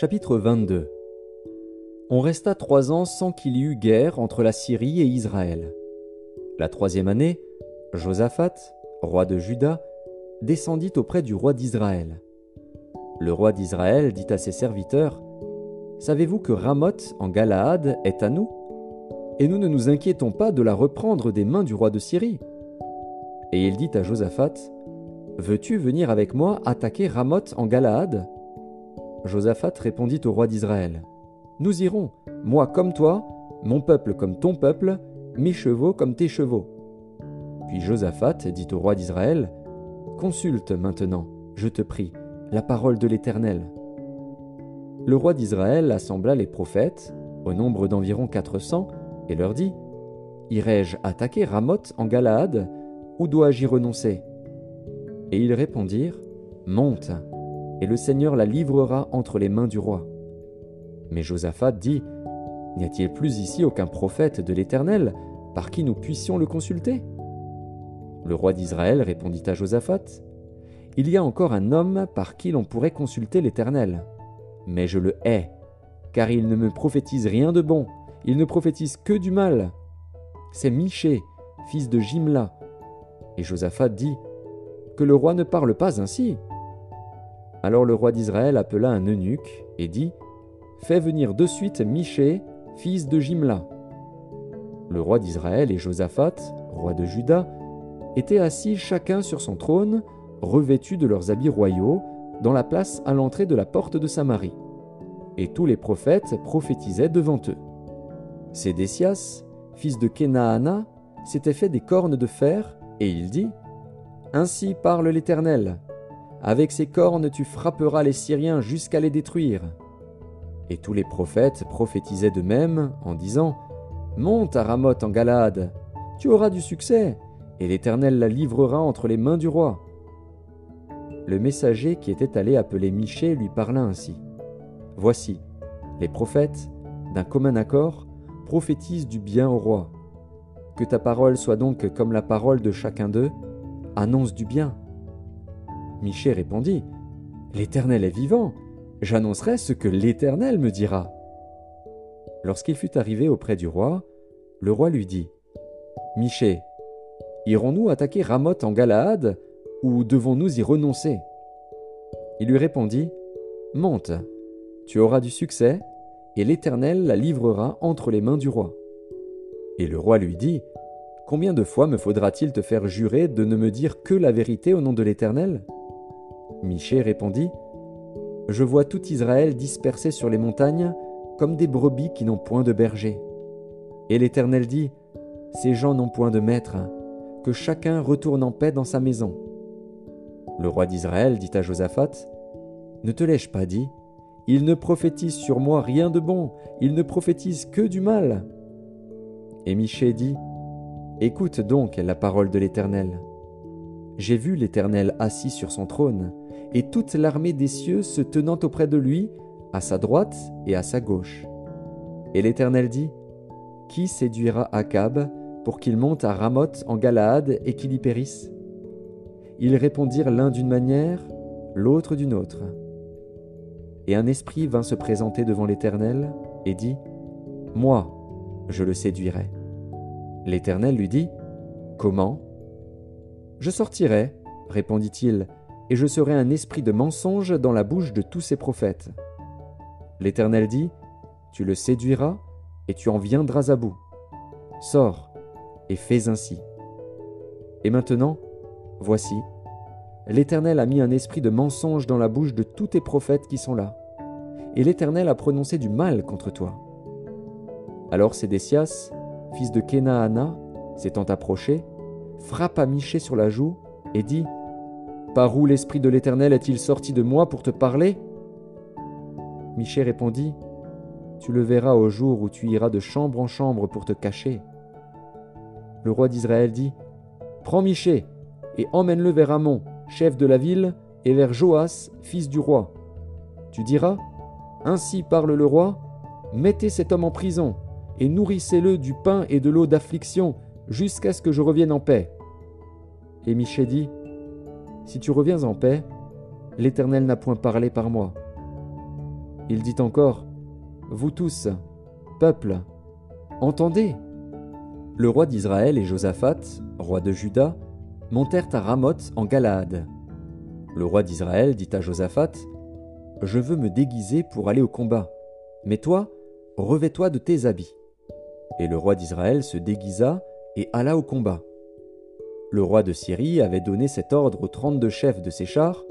Chapitre 22 On resta trois ans sans qu'il y eût guerre entre la Syrie et Israël. La troisième année, Josaphat, roi de Juda, descendit auprès du roi d'Israël. Le roi d'Israël dit à ses serviteurs Savez-vous que Ramoth en Galaad est à nous? Et nous ne nous inquiétons pas de la reprendre des mains du roi de Syrie. Et il dit à Josaphat Veux-tu venir avec moi attaquer Ramoth en Galaad? Josaphat répondit au roi d'Israël Nous irons, moi comme toi, mon peuple comme ton peuple, mes chevaux comme tes chevaux. Puis Josaphat dit au roi d'Israël Consulte maintenant, je te prie, la parole de l'Éternel. Le roi d'Israël assembla les prophètes, au nombre d'environ quatre cents, et leur dit Irai-je attaquer Ramoth en Galaad, ou dois-je y renoncer? Et ils répondirent Monte et le Seigneur la livrera entre les mains du roi. Mais Josaphat dit, N'y a-t-il plus ici aucun prophète de l'Éternel par qui nous puissions le consulter? Le roi d'Israël répondit à Josaphat, Il y a encore un homme par qui l'on pourrait consulter l'Éternel, mais je le hais, car il ne me prophétise rien de bon, il ne prophétise que du mal. C'est Miché, fils de Jimla. Et Josaphat dit, Que le roi ne parle pas ainsi. Alors le roi d'Israël appela un eunuque et dit Fais venir de suite Miché, fils de Jimla. Le roi d'Israël et Josaphat, roi de Juda, étaient assis chacun sur son trône, revêtus de leurs habits royaux, dans la place à l'entrée de la porte de Samarie. Et tous les prophètes prophétisaient devant eux. Sédécias, fils de Kenaana, s'était fait des cornes de fer, et il dit Ainsi parle l'Éternel avec ses cornes tu frapperas les Syriens jusqu'à les détruire. Et tous les prophètes prophétisaient de même en disant Monte à Ramoth en Galade, tu auras du succès, et l'Éternel la livrera entre les mains du roi. Le messager qui était allé appeler Michée lui parla ainsi Voici, les prophètes, d'un commun accord, prophétisent du bien au roi. Que ta parole soit donc comme la parole de chacun d'eux, annonce du bien Michée répondit L'Éternel est vivant, j'annoncerai ce que l'Éternel me dira. Lorsqu'il fut arrivé auprès du roi, le roi lui dit Michée, irons-nous attaquer Ramoth en Galaad, ou devons-nous y renoncer? Il lui répondit Monte, tu auras du succès, et l'Éternel la livrera entre les mains du roi. Et le roi lui dit Combien de fois me faudra-t-il te faire jurer de ne me dire que la vérité au nom de l'Éternel? Michée répondit Je vois tout Israël dispersé sur les montagnes comme des brebis qui n'ont point de berger. Et l'Éternel dit Ces gens n'ont point de maître, que chacun retourne en paix dans sa maison. Le roi d'Israël dit à Josaphat Ne te l'ai-je pas dit Il ne prophétise sur moi rien de bon, il ne prophétise que du mal. Et Michée dit Écoute donc la parole de l'Éternel. J'ai vu l'Éternel assis sur son trône, et toute l'armée des cieux se tenant auprès de lui, à sa droite et à sa gauche. Et l'Éternel dit, Qui séduira Akab pour qu'il monte à Ramoth en Galaad et qu'il y périsse? Ils répondirent l'un d'une manière, l'autre d'une autre. Et un esprit vint se présenter devant l'Éternel et dit, Moi, je le séduirai. L'Éternel lui dit, Comment je sortirai, répondit-il, et je serai un esprit de mensonge dans la bouche de tous ces prophètes. L'Éternel dit, Tu le séduiras, et tu en viendras à bout. Sors, et fais ainsi. Et maintenant, voici, l'Éternel a mis un esprit de mensonge dans la bouche de tous tes prophètes qui sont là, et l'Éternel a prononcé du mal contre toi. Alors Sédécias, fils de Kenaana, s'étant approché, frappa Michée sur la joue et dit Par où l'Esprit de l'Éternel est-il sorti de moi pour te parler? Michée répondit Tu le verras au jour où tu iras de chambre en chambre pour te cacher. Le roi d'Israël dit Prends Michée et emmène-le vers Amon, chef de la ville, et vers Joas, fils du roi. Tu diras Ainsi parle le roi Mettez cet homme en prison et nourrissez-le du pain et de l'eau d'affliction jusqu'à ce que je revienne en paix. Et Michée dit, Si tu reviens en paix, l'Éternel n'a point parlé par moi, Il dit encore Vous tous, peuple, entendez Le roi d'Israël et Josaphat, roi de Juda, montèrent à Ramoth en Galaad. Le roi d'Israël dit à Josaphat Je veux me déguiser pour aller au combat, mais toi, revais-toi de tes habits. Et le roi d'Israël se déguisa et alla au combat. Le roi de Syrie avait donné cet ordre aux trente-deux chefs de ses chars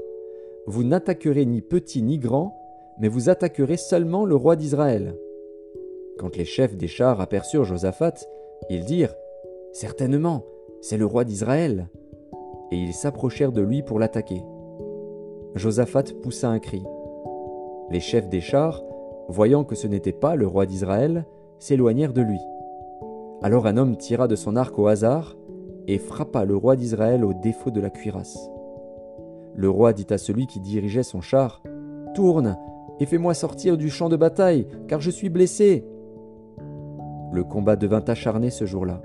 Vous n'attaquerez ni petit ni grand, mais vous attaquerez seulement le roi d'Israël. Quand les chefs des chars aperçurent Josaphat, ils dirent Certainement, c'est le roi d'Israël. Et ils s'approchèrent de lui pour l'attaquer. Josaphat poussa un cri. Les chefs des chars, voyant que ce n'était pas le roi d'Israël, s'éloignèrent de lui. Alors un homme tira de son arc au hasard et frappa le roi d'Israël au défaut de la cuirasse. Le roi dit à celui qui dirigeait son char Tourne et fais-moi sortir du champ de bataille, car je suis blessé. Le combat devint acharné ce jour-là.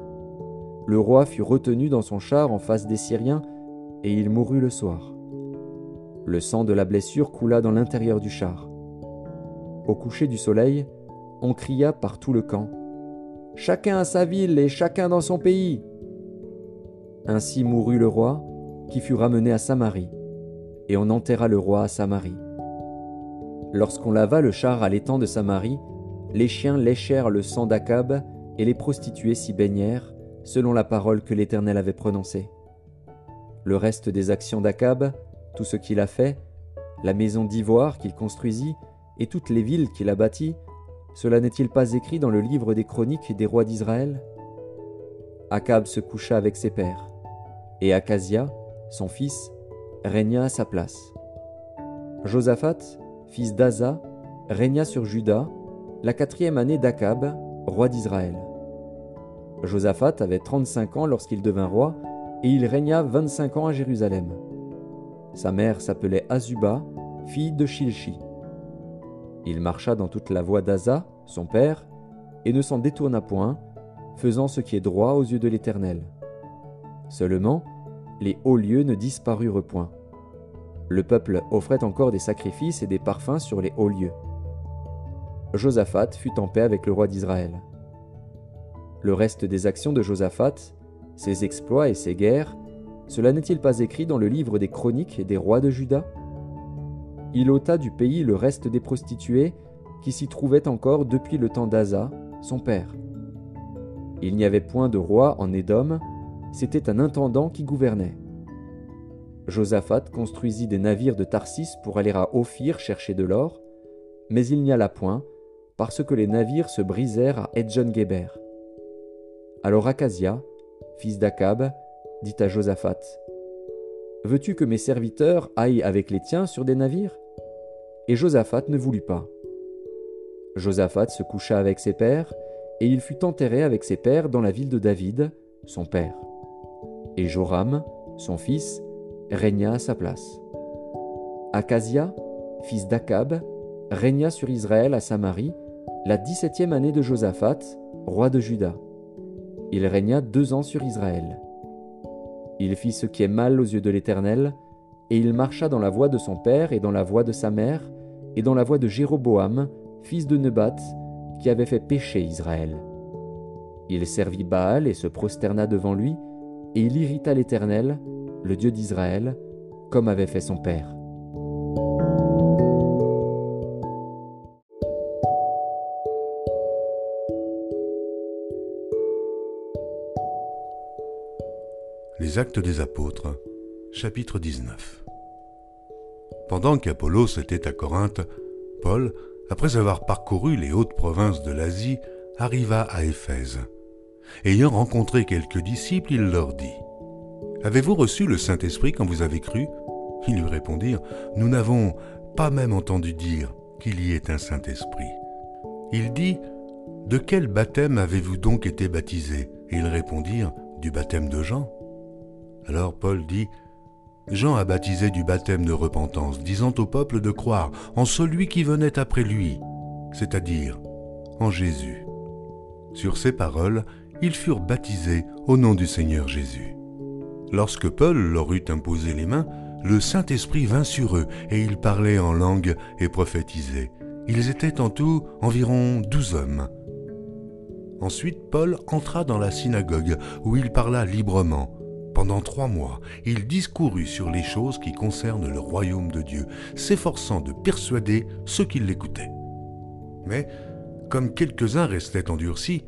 Le roi fut retenu dans son char en face des Syriens, et il mourut le soir. Le sang de la blessure coula dans l'intérieur du char. Au coucher du soleil, on cria par tout le camp Chacun à sa ville et chacun dans son pays. Ainsi mourut le roi, qui fut ramené à Samarie, et on enterra le roi à Samarie. Lorsqu'on lava le char à l'étang de Samarie, les chiens léchèrent le sang d'Akab, et les prostituées s'y baignèrent, selon la parole que l'Éternel avait prononcée. Le reste des actions d'Akab, tout ce qu'il a fait, la maison d'ivoire qu'il construisit, et toutes les villes qu'il a bâties, cela n'est-il pas écrit dans le livre des chroniques des rois d'Israël? Akab se coucha avec ses pères, et Acasia, son fils, régna à sa place. Josaphat, fils d'Aza, régna sur Juda la quatrième année d'Akab, roi d'Israël. Josaphat avait trente-cinq ans lorsqu'il devint roi, et il régna vingt-cinq ans à Jérusalem. Sa mère s'appelait Azuba, fille de Shilchi. Il marcha dans toute la voie d'Aza, son père, et ne s'en détourna point, faisant ce qui est droit aux yeux de l'Éternel. Seulement, les hauts lieux ne disparurent point. Le peuple offrait encore des sacrifices et des parfums sur les hauts lieux. Josaphat fut en paix avec le roi d'Israël. Le reste des actions de Josaphat, ses exploits et ses guerres, cela n'est-il pas écrit dans le livre des chroniques des rois de Juda? Il ôta du pays le reste des prostituées qui s'y trouvaient encore depuis le temps d'Asa, son père. Il n'y avait point de roi en Édom, c'était un intendant qui gouvernait. Josaphat construisit des navires de Tarsis pour aller à Ophir chercher de l'or, mais il n'y alla point, parce que les navires se brisèrent à Edjon-Geber. Alors Acasia, fils d'Akab, dit à Josaphat Veux-tu que mes serviteurs aillent avec les tiens sur des navires? Et Josaphat ne voulut pas. Josaphat se coucha avec ses pères, et il fut enterré avec ses pères dans la ville de David, son père. Et Joram, son fils, régna à sa place. Acasia, fils d'Akab, régna sur Israël à Samarie, la dix-septième année de Josaphat, roi de Juda. Il régna deux ans sur Israël. Il fit ce qui est mal aux yeux de l'Éternel, et il marcha dans la voie de son père et dans la voie de sa mère, et dans la voie de Jéroboam, fils de Nebat, qui avait fait pécher Israël. Il servit Baal et se prosterna devant lui, et il irrita l'Éternel, le Dieu d'Israël, comme avait fait son père. Les Actes des Apôtres, chapitre 19 pendant qu'Apollos était à Corinthe, Paul, après avoir parcouru les hautes provinces de l'Asie, arriva à Éphèse. Ayant rencontré quelques disciples, il leur dit Avez-vous reçu le Saint-Esprit quand vous avez cru? Ils lui répondirent Nous n'avons pas même entendu dire qu'il y ait un Saint-Esprit. Il dit De quel baptême avez-vous donc été baptisés Et ils répondirent Du baptême de Jean. Alors Paul dit Jean a baptisé du baptême de repentance, disant au peuple de croire en celui qui venait après lui, c'est-à-dire en Jésus. Sur ces paroles, ils furent baptisés au nom du Seigneur Jésus. Lorsque Paul leur eut imposé les mains, le Saint-Esprit vint sur eux, et ils parlaient en langue et prophétisaient. Ils étaient en tout environ douze hommes. Ensuite, Paul entra dans la synagogue où il parla librement. Pendant trois mois, il discourut sur les choses qui concernent le royaume de Dieu, s'efforçant de persuader ceux qui l'écoutaient. Mais, comme quelques-uns restaient endurcis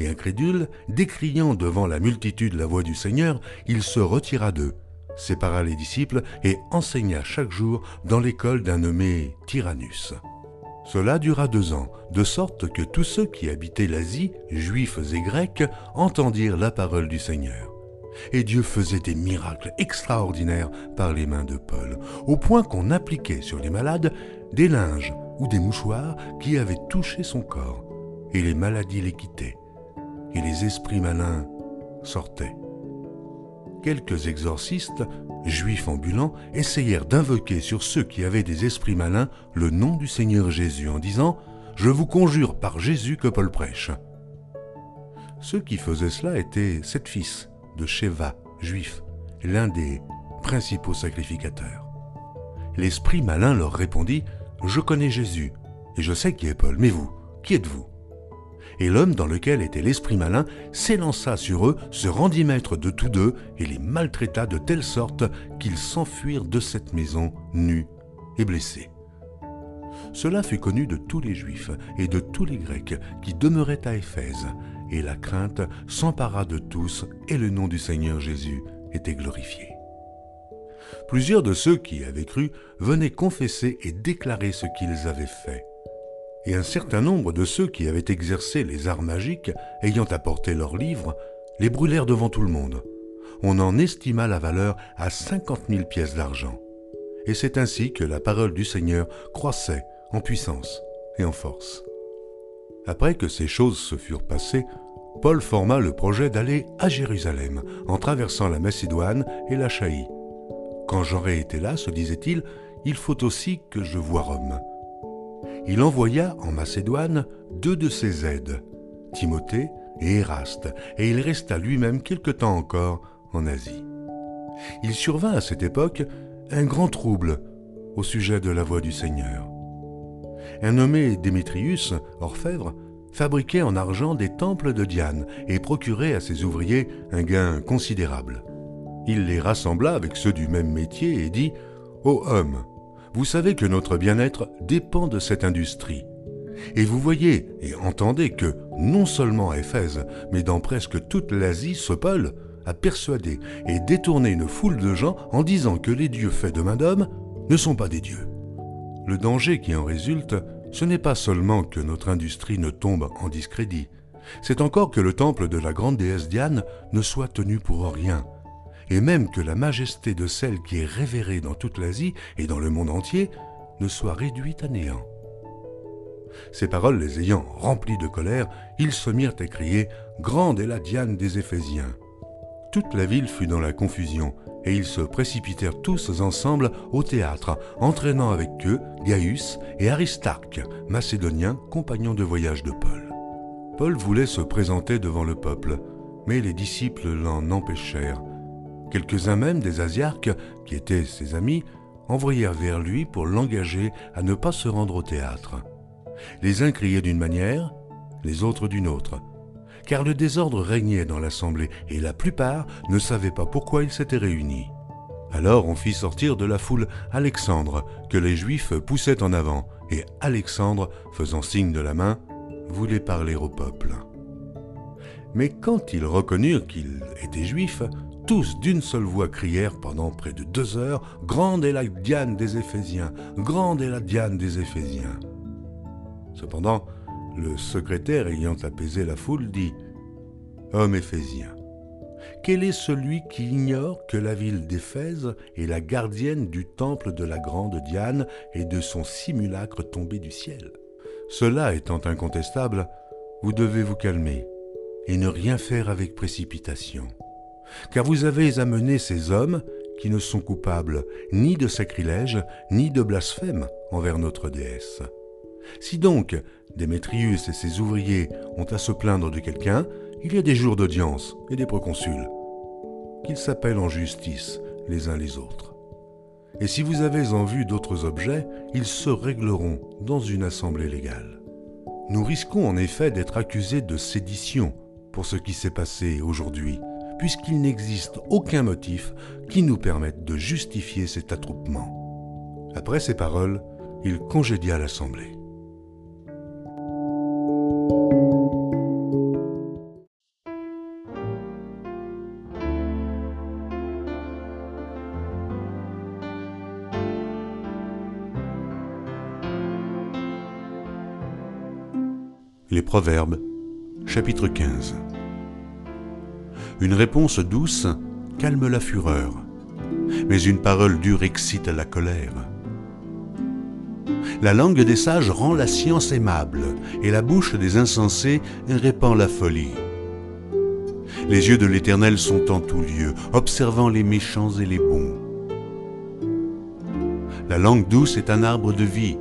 et incrédules, décriant devant la multitude la voix du Seigneur, il se retira d'eux, sépara les disciples et enseigna chaque jour dans l'école d'un nommé Tyrannus. Cela dura deux ans, de sorte que tous ceux qui habitaient l'Asie, juifs et grecs, entendirent la parole du Seigneur. Et Dieu faisait des miracles extraordinaires par les mains de Paul, au point qu'on appliquait sur les malades des linges ou des mouchoirs qui avaient touché son corps, et les maladies les quittaient, et les esprits malins sortaient. Quelques exorcistes juifs ambulants, essayèrent d'invoquer sur ceux qui avaient des esprits malins le nom du Seigneur Jésus en disant ⁇ Je vous conjure par Jésus que Paul prêche ⁇ Ceux qui faisaient cela étaient sept fils de Sheva, juifs, l'un des principaux sacrificateurs. L'esprit malin leur répondit ⁇ Je connais Jésus, et je sais qui est Paul, mais vous, qui êtes-vous ?⁇ et l'homme dans lequel était l'esprit malin s'élança sur eux, se rendit maître de tous deux, et les maltraita de telle sorte qu'ils s'enfuirent de cette maison nus et blessés. Cela fut connu de tous les Juifs et de tous les Grecs qui demeuraient à Éphèse, et la crainte s'empara de tous, et le nom du Seigneur Jésus était glorifié. Plusieurs de ceux qui avaient cru venaient confesser et déclarer ce qu'ils avaient fait et un certain nombre de ceux qui avaient exercé les arts magiques, ayant apporté leurs livres, les brûlèrent devant tout le monde. On en estima la valeur à cinquante mille pièces d'argent. Et c'est ainsi que la parole du Seigneur croissait en puissance et en force. Après que ces choses se furent passées, Paul forma le projet d'aller à Jérusalem en traversant la Macédoine et la Chaïe. Quand j'aurai été là, se disait-il, il faut aussi que je voie Rome il envoya en Macédoine deux de ses aides, Timothée et Éraste, et il resta lui-même quelque temps encore en Asie. Il survint à cette époque un grand trouble au sujet de la voix du Seigneur. Un nommé Démétrius, orfèvre, fabriquait en argent des temples de Diane et procurait à ses ouvriers un gain considérable. Il les rassembla avec ceux du même métier et dit Ô homme, vous savez que notre bien-être dépend de cette industrie. Et vous voyez et entendez que, non seulement à Éphèse, mais dans presque toute l'Asie, ce Paul a persuadé et détourné une foule de gens en disant que les dieux faits de main d'homme ne sont pas des dieux. Le danger qui en résulte, ce n'est pas seulement que notre industrie ne tombe en discrédit, c'est encore que le temple de la grande déesse Diane ne soit tenu pour rien, et même que la majesté de celle qui est révérée dans toute l'Asie et dans le monde entier ne soit réduite à néant. Ces paroles les ayant remplis de colère, ils se mirent à crier Grande est la Diane des Éphésiens. Toute la ville fut dans la confusion, et ils se précipitèrent tous ensemble au théâtre, entraînant avec eux Gaius et Aristarque, macédoniens, compagnons de voyage de Paul. Paul voulait se présenter devant le peuple, mais les disciples l'en empêchèrent, Quelques-uns même des Asiarques, qui étaient ses amis, envoyèrent vers lui pour l'engager à ne pas se rendre au théâtre. Les uns criaient d'une manière, les autres d'une autre, car le désordre régnait dans l'assemblée et la plupart ne savaient pas pourquoi ils s'étaient réunis. Alors on fit sortir de la foule Alexandre, que les Juifs poussaient en avant, et Alexandre, faisant signe de la main, voulait parler au peuple. Mais quand ils reconnurent qu'il était juif, tous d'une seule voix crièrent pendant près de deux heures Grande est la Diane des Éphésiens Grande est la Diane des Éphésiens Cependant, le secrétaire ayant apaisé la foule dit Homme éphésien, quel est celui qui ignore que la ville d'Éphèse est la gardienne du temple de la grande Diane et de son simulacre tombé du ciel? Cela étant incontestable, vous devez vous calmer et ne rien faire avec précipitation car vous avez amené ces hommes qui ne sont coupables ni de sacrilège, ni de blasphème envers notre déesse. Si donc Démétrius et ses ouvriers ont à se plaindre de quelqu'un, il y a des jours d'audience et des proconsuls, qu'ils s'appellent en justice les uns les autres. et si vous avez en vue d'autres objets, ils se régleront dans une assemblée légale. Nous risquons en effet d'être accusés de sédition pour ce qui s'est passé aujourd'hui, puisqu'il n'existe aucun motif qui nous permette de justifier cet attroupement. Après ces paroles, il congédia l'assemblée. Les Proverbes, chapitre 15. Une réponse douce calme la fureur, mais une parole dure excite la colère. La langue des sages rend la science aimable, et la bouche des insensés répand la folie. Les yeux de l'Éternel sont en tout lieu, observant les méchants et les bons. La langue douce est un arbre de vie,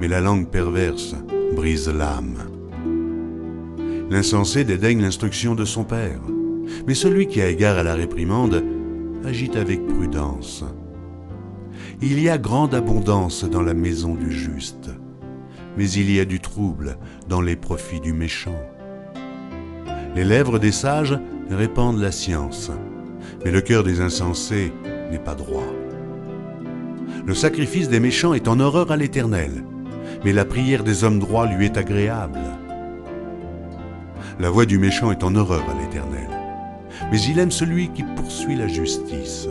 mais la langue perverse brise l'âme. L'insensé dédaigne l'instruction de son père, mais celui qui a égard à la réprimande agit avec prudence. Il y a grande abondance dans la maison du juste, mais il y a du trouble dans les profits du méchant. Les lèvres des sages répandent la science, mais le cœur des insensés n'est pas droit. Le sacrifice des méchants est en horreur à l'Éternel, mais la prière des hommes droits lui est agréable. La voix du méchant est en horreur à l'Éternel, mais il aime celui qui poursuit la justice.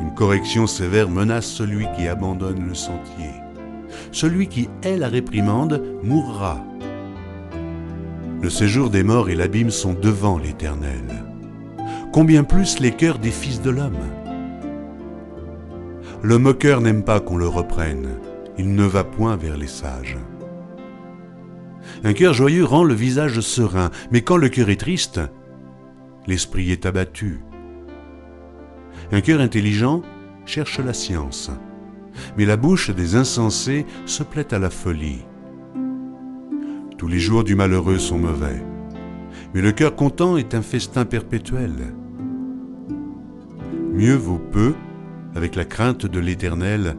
Une correction sévère menace celui qui abandonne le sentier. Celui qui hait la réprimande mourra. Le séjour des morts et l'abîme sont devant l'Éternel. Combien plus les cœurs des fils de l'homme Le moqueur n'aime pas qu'on le reprenne, il ne va point vers les sages. Un cœur joyeux rend le visage serein, mais quand le cœur est triste, l'esprit est abattu. Un cœur intelligent cherche la science, mais la bouche des insensés se plaît à la folie. Tous les jours du malheureux sont mauvais, mais le cœur content est un festin perpétuel. Mieux vaut peu, avec la crainte de l'Éternel,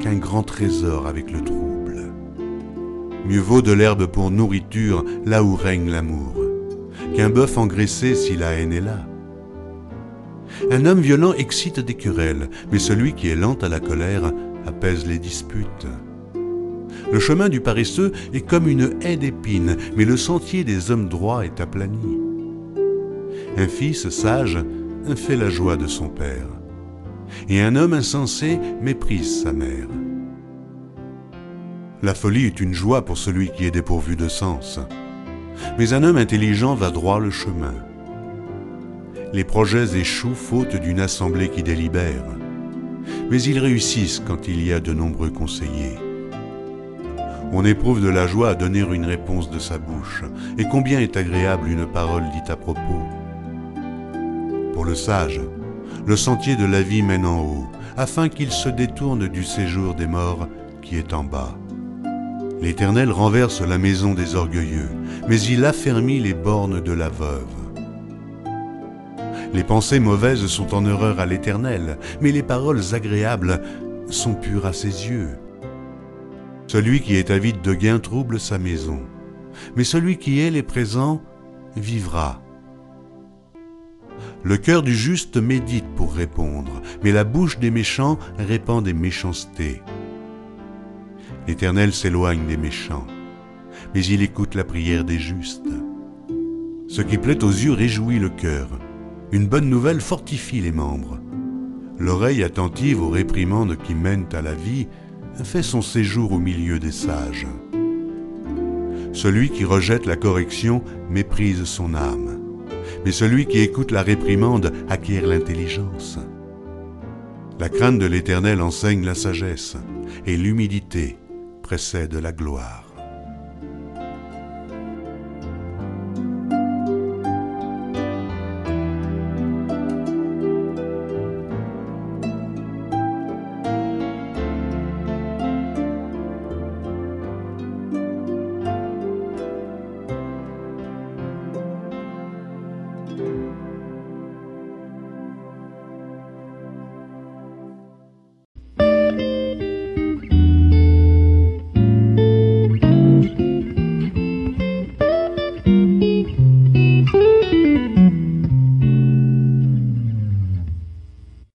qu'un grand trésor avec le trouble. Mieux vaut de l'herbe pour nourriture là où règne l'amour, qu'un bœuf engraissé si la haine est là. Un homme violent excite des querelles, mais celui qui est lent à la colère apaise les disputes. Le chemin du paresseux est comme une haie d'épines, mais le sentier des hommes droits est aplani. Un fils sage fait la joie de son père, et un homme insensé méprise sa mère. La folie est une joie pour celui qui est dépourvu de sens. Mais un homme intelligent va droit le chemin. Les projets échouent faute d'une assemblée qui délibère. Mais ils réussissent quand il y a de nombreux conseillers. On éprouve de la joie à donner une réponse de sa bouche, et combien est agréable une parole dite à propos. Pour le sage, le sentier de la vie mène en haut, afin qu'il se détourne du séjour des morts qui est en bas. L'Éternel renverse la maison des orgueilleux, mais il affermit les bornes de la veuve. Les pensées mauvaises sont en horreur à l'Éternel, mais les paroles agréables sont pures à ses yeux. Celui qui est avide de gain trouble sa maison, mais celui qui est les présents vivra. Le cœur du juste médite pour répondre, mais la bouche des méchants répand des méchancetés. L'Éternel s'éloigne des méchants, mais il écoute la prière des justes. Ce qui plaît aux yeux réjouit le cœur. Une bonne nouvelle fortifie les membres. L'oreille attentive aux réprimandes qui mènent à la vie fait son séjour au milieu des sages. Celui qui rejette la correction méprise son âme, mais celui qui écoute la réprimande acquiert l'intelligence. La crainte de l'Éternel enseigne la sagesse, et l'humidité précède la gloire.